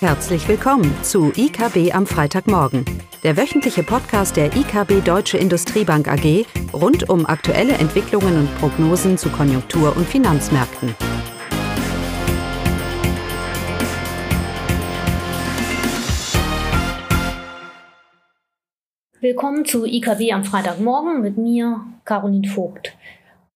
Herzlich willkommen zu IKB am Freitagmorgen, der wöchentliche Podcast der IKB Deutsche Industriebank AG rund um aktuelle Entwicklungen und Prognosen zu Konjunktur- und Finanzmärkten. Willkommen zu IKB am Freitagmorgen mit mir, Caroline Vogt.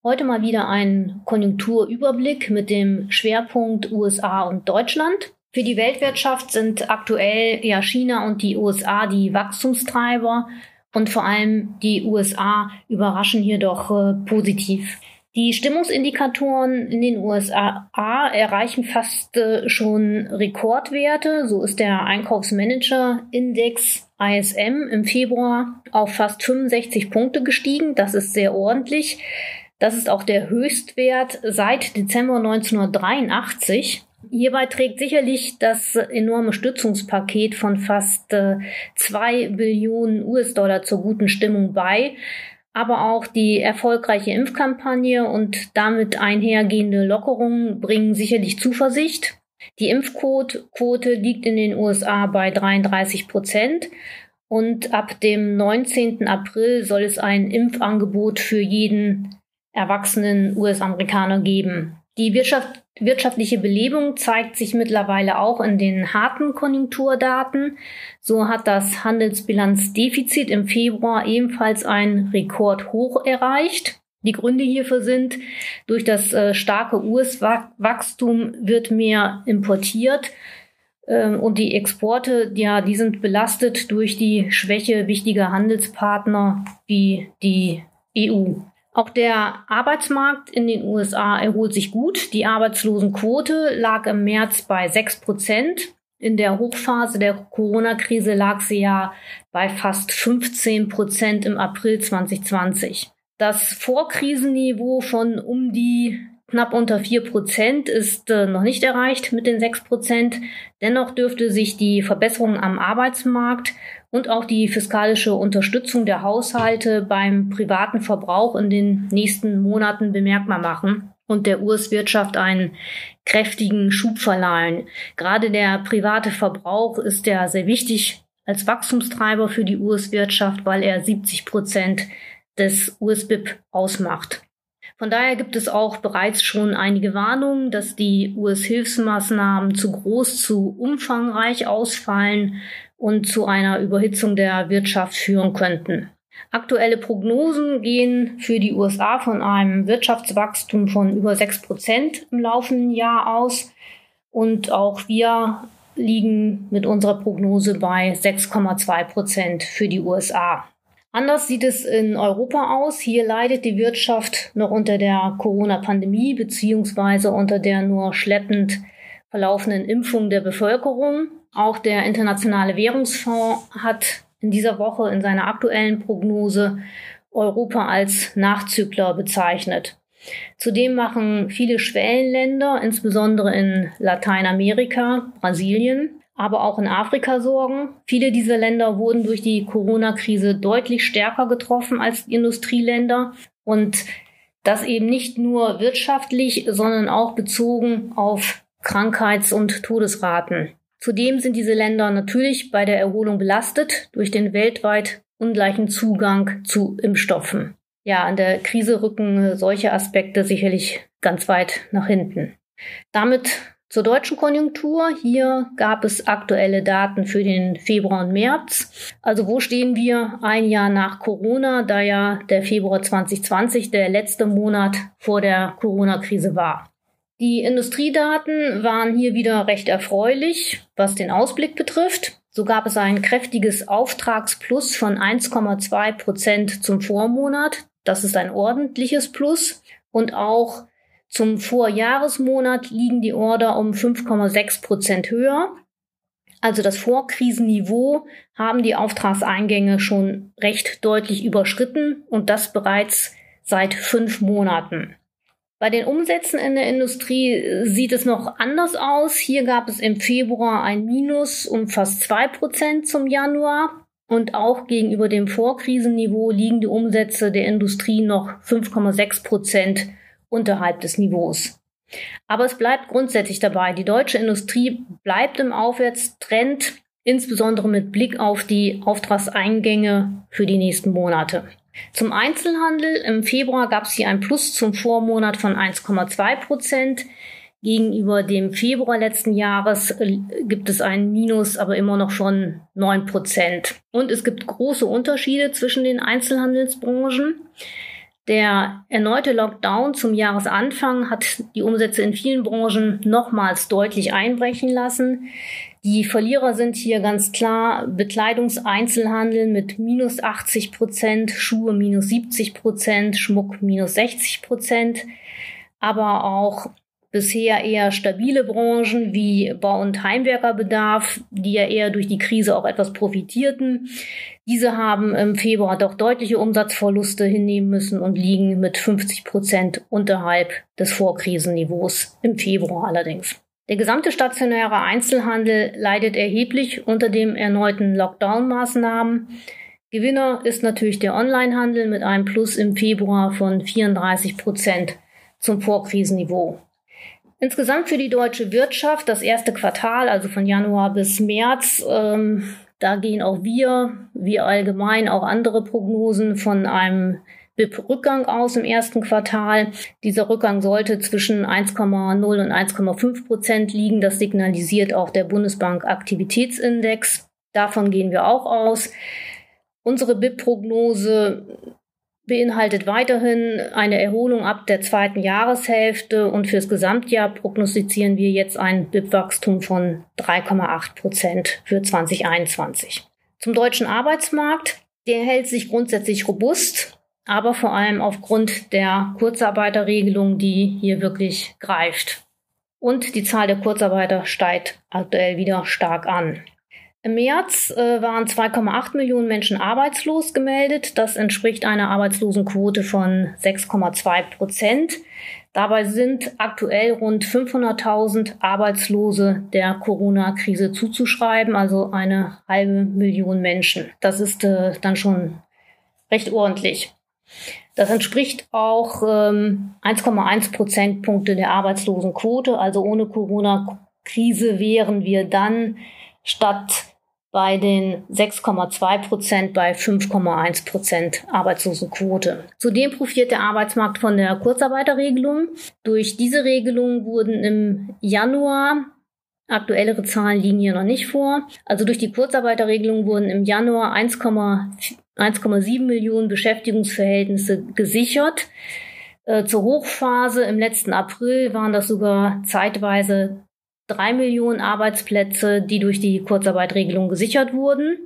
Heute mal wieder ein Konjunkturüberblick mit dem Schwerpunkt USA und Deutschland. Für die Weltwirtschaft sind aktuell ja China und die USA die Wachstumstreiber und vor allem die USA überraschen hier doch äh, positiv. Die Stimmungsindikatoren in den USA erreichen fast äh, schon Rekordwerte. So ist der Einkaufsmanager-Index ISM im Februar auf fast 65 Punkte gestiegen. Das ist sehr ordentlich. Das ist auch der Höchstwert seit Dezember 1983. Hierbei trägt sicherlich das enorme Stützungspaket von fast äh, zwei Billionen US-Dollar zur guten Stimmung bei, aber auch die erfolgreiche Impfkampagne und damit einhergehende Lockerungen bringen sicherlich Zuversicht. Die Impfquote liegt in den USA bei 33 Prozent und ab dem 19. April soll es ein Impfangebot für jeden erwachsenen US-Amerikaner geben. Die Wirtschaft, wirtschaftliche Belebung zeigt sich mittlerweile auch in den harten Konjunkturdaten. So hat das Handelsbilanzdefizit im Februar ebenfalls ein Rekordhoch erreicht. Die Gründe hierfür sind, durch das äh, starke US-Wachstum wird mehr importiert ähm, und die Exporte, ja, die sind belastet durch die Schwäche wichtiger Handelspartner wie die EU. Auch der Arbeitsmarkt in den USA erholt sich gut. Die Arbeitslosenquote lag im März bei 6 Prozent. In der Hochphase der Corona-Krise lag sie ja bei fast 15 Prozent im April 2020. Das Vorkrisenniveau von um die knapp unter 4 Prozent ist äh, noch nicht erreicht mit den 6 Prozent. Dennoch dürfte sich die Verbesserung am Arbeitsmarkt und auch die fiskalische Unterstützung der Haushalte beim privaten Verbrauch in den nächsten Monaten bemerkbar machen und der US-Wirtschaft einen kräftigen Schub verleihen. Gerade der private Verbrauch ist ja sehr wichtig als Wachstumstreiber für die US-Wirtschaft, weil er 70 Prozent des US-BIP ausmacht. Von daher gibt es auch bereits schon einige Warnungen, dass die US-Hilfsmaßnahmen zu groß, zu umfangreich ausfallen und zu einer Überhitzung der Wirtschaft führen könnten. Aktuelle Prognosen gehen für die USA von einem Wirtschaftswachstum von über 6 Prozent im laufenden Jahr aus. Und auch wir liegen mit unserer Prognose bei 6,2 Prozent für die USA. Anders sieht es in Europa aus. Hier leidet die Wirtschaft noch unter der Corona-Pandemie beziehungsweise unter der nur schleppend verlaufenden Impfung der Bevölkerung. Auch der Internationale Währungsfonds hat in dieser Woche in seiner aktuellen Prognose Europa als Nachzügler bezeichnet. Zudem machen viele Schwellenländer, insbesondere in Lateinamerika, Brasilien, aber auch in Afrika sorgen. Viele dieser Länder wurden durch die Corona-Krise deutlich stärker getroffen als Industrieländer und das eben nicht nur wirtschaftlich, sondern auch bezogen auf Krankheits- und Todesraten. Zudem sind diese Länder natürlich bei der Erholung belastet durch den weltweit ungleichen Zugang zu Impfstoffen. Ja, in der Krise rücken solche Aspekte sicherlich ganz weit nach hinten. Damit zur deutschen Konjunktur. Hier gab es aktuelle Daten für den Februar und März. Also wo stehen wir ein Jahr nach Corona, da ja der Februar 2020 der letzte Monat vor der Corona-Krise war. Die Industriedaten waren hier wieder recht erfreulich, was den Ausblick betrifft. So gab es ein kräftiges Auftragsplus von 1,2 Prozent zum Vormonat. Das ist ein ordentliches Plus. Und auch zum Vorjahresmonat liegen die Order um 5,6 Prozent höher. Also das Vorkrisenniveau haben die Auftragseingänge schon recht deutlich überschritten und das bereits seit fünf Monaten. Bei den Umsätzen in der Industrie äh, sieht es noch anders aus. Hier gab es im Februar ein Minus um fast zwei Prozent zum Januar. Und auch gegenüber dem Vorkrisenniveau liegen die Umsätze der Industrie noch 5,6 Prozent unterhalb des Niveaus. Aber es bleibt grundsätzlich dabei. Die deutsche Industrie bleibt im Aufwärtstrend, insbesondere mit Blick auf die Auftragseingänge für die nächsten Monate. Zum Einzelhandel. Im Februar gab es hier ein Plus zum Vormonat von 1,2 Prozent. Gegenüber dem Februar letzten Jahres äh, gibt es ein Minus, aber immer noch von 9 Prozent. Und es gibt große Unterschiede zwischen den Einzelhandelsbranchen. Der erneute Lockdown zum Jahresanfang hat die Umsätze in vielen Branchen nochmals deutlich einbrechen lassen. Die Verlierer sind hier ganz klar Bekleidungseinzelhandel mit minus 80 Prozent, Schuhe minus 70 Prozent, Schmuck minus 60 Prozent, aber auch bisher eher stabile Branchen wie Bau- und Heimwerkerbedarf, die ja eher durch die Krise auch etwas profitierten. Diese haben im Februar doch deutliche Umsatzverluste hinnehmen müssen und liegen mit 50 Prozent unterhalb des Vorkrisenniveaus im Februar allerdings. Der gesamte stationäre Einzelhandel leidet erheblich unter den erneuten Lockdown-Maßnahmen. Gewinner ist natürlich der Onlinehandel mit einem Plus im Februar von 34 Prozent zum Vorkrisenniveau. Insgesamt für die deutsche Wirtschaft das erste Quartal, also von Januar bis März, ähm, da gehen auch wir, wie allgemein auch andere Prognosen von einem BIP-Rückgang aus im ersten Quartal. Dieser Rückgang sollte zwischen 1,0 und 1,5 Prozent liegen. Das signalisiert auch der Bundesbank Aktivitätsindex. Davon gehen wir auch aus. Unsere BIP-Prognose beinhaltet weiterhin eine Erholung ab der zweiten Jahreshälfte und fürs Gesamtjahr prognostizieren wir jetzt ein BIP-Wachstum von 3,8 Prozent für 2021. Zum deutschen Arbeitsmarkt. Der hält sich grundsätzlich robust aber vor allem aufgrund der Kurzarbeiterregelung, die hier wirklich greift. Und die Zahl der Kurzarbeiter steigt aktuell wieder stark an. Im März äh, waren 2,8 Millionen Menschen arbeitslos gemeldet. Das entspricht einer Arbeitslosenquote von 6,2 Prozent. Dabei sind aktuell rund 500.000 Arbeitslose der Corona-Krise zuzuschreiben, also eine halbe Million Menschen. Das ist äh, dann schon recht ordentlich. Das entspricht auch ähm, 1,1 Prozentpunkte der Arbeitslosenquote. Also ohne Corona-Krise wären wir dann statt bei den 6,2 Prozent bei 5,1 Prozent Arbeitslosenquote. Zudem profitiert der Arbeitsmarkt von der Kurzarbeiterregelung. Durch diese Regelung wurden im Januar Aktuellere Zahlen liegen hier noch nicht vor. Also durch die Kurzarbeiterregelung wurden im Januar 1,7 Millionen Beschäftigungsverhältnisse gesichert. Äh, zur Hochphase im letzten April waren das sogar zeitweise drei Millionen Arbeitsplätze, die durch die Kurzarbeitregelung gesichert wurden.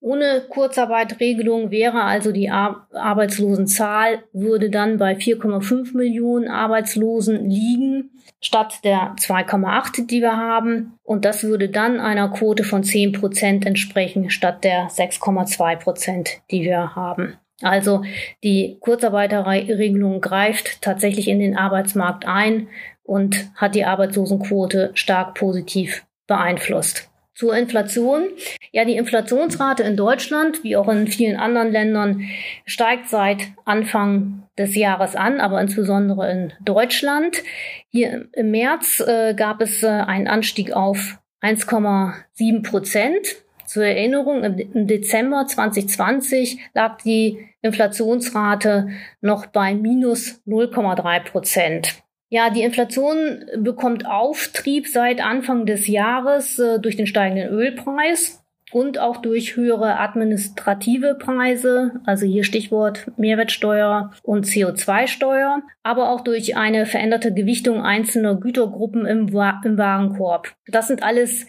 Ohne Kurzarbeitregelung wäre also die Ar Arbeitslosenzahl würde dann bei 4,5 Millionen Arbeitslosen liegen, statt der 2,8, die wir haben. Und das würde dann einer Quote von 10 Prozent entsprechen, statt der 6,2 Prozent, die wir haben. Also die Kurzarbeiterregelung greift tatsächlich in den Arbeitsmarkt ein und hat die Arbeitslosenquote stark positiv beeinflusst. Zur Inflation. Ja, die Inflationsrate in Deutschland, wie auch in vielen anderen Ländern, steigt seit Anfang des Jahres an, aber insbesondere in Deutschland. Hier im März äh, gab es äh, einen Anstieg auf 1,7 Prozent. Zur Erinnerung, im Dezember 2020 lag die Inflationsrate noch bei minus 0,3 Prozent. Ja, die Inflation bekommt Auftrieb seit Anfang des Jahres äh, durch den steigenden Ölpreis und auch durch höhere administrative Preise, also hier Stichwort Mehrwertsteuer und CO2-Steuer, aber auch durch eine veränderte Gewichtung einzelner Gütergruppen im, Wa im Warenkorb. Das sind alles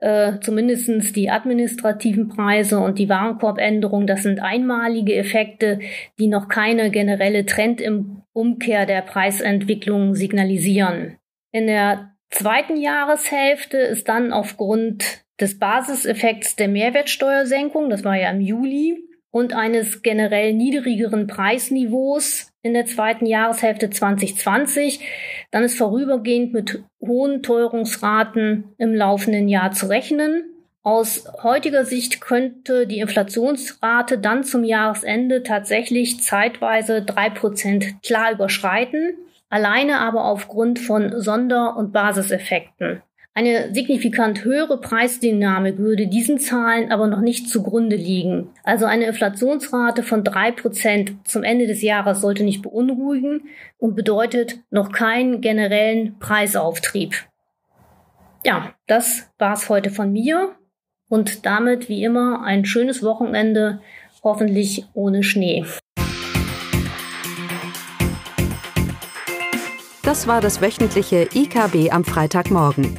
äh, zumindest die administrativen Preise und die Warenkorbänderung, das sind einmalige Effekte, die noch keine generelle Trendumkehr der Preisentwicklung signalisieren. In der zweiten Jahreshälfte ist dann aufgrund des Basiseffekts der Mehrwertsteuersenkung, das war ja im Juli, und eines generell niedrigeren Preisniveaus in der zweiten Jahreshälfte 2020, dann ist vorübergehend mit hohen Teuerungsraten im laufenden Jahr zu rechnen. Aus heutiger Sicht könnte die Inflationsrate dann zum Jahresende tatsächlich zeitweise drei Prozent klar überschreiten. alleine aber aufgrund von Sonder- und Basiseffekten. Eine signifikant höhere Preisdynamik würde diesen Zahlen aber noch nicht zugrunde liegen. Also eine Inflationsrate von drei Prozent zum Ende des Jahres sollte nicht beunruhigen und bedeutet noch keinen generellen Preisauftrieb. Ja, das war's heute von mir und damit wie immer ein schönes Wochenende, hoffentlich ohne Schnee. Das war das wöchentliche IKB am Freitagmorgen.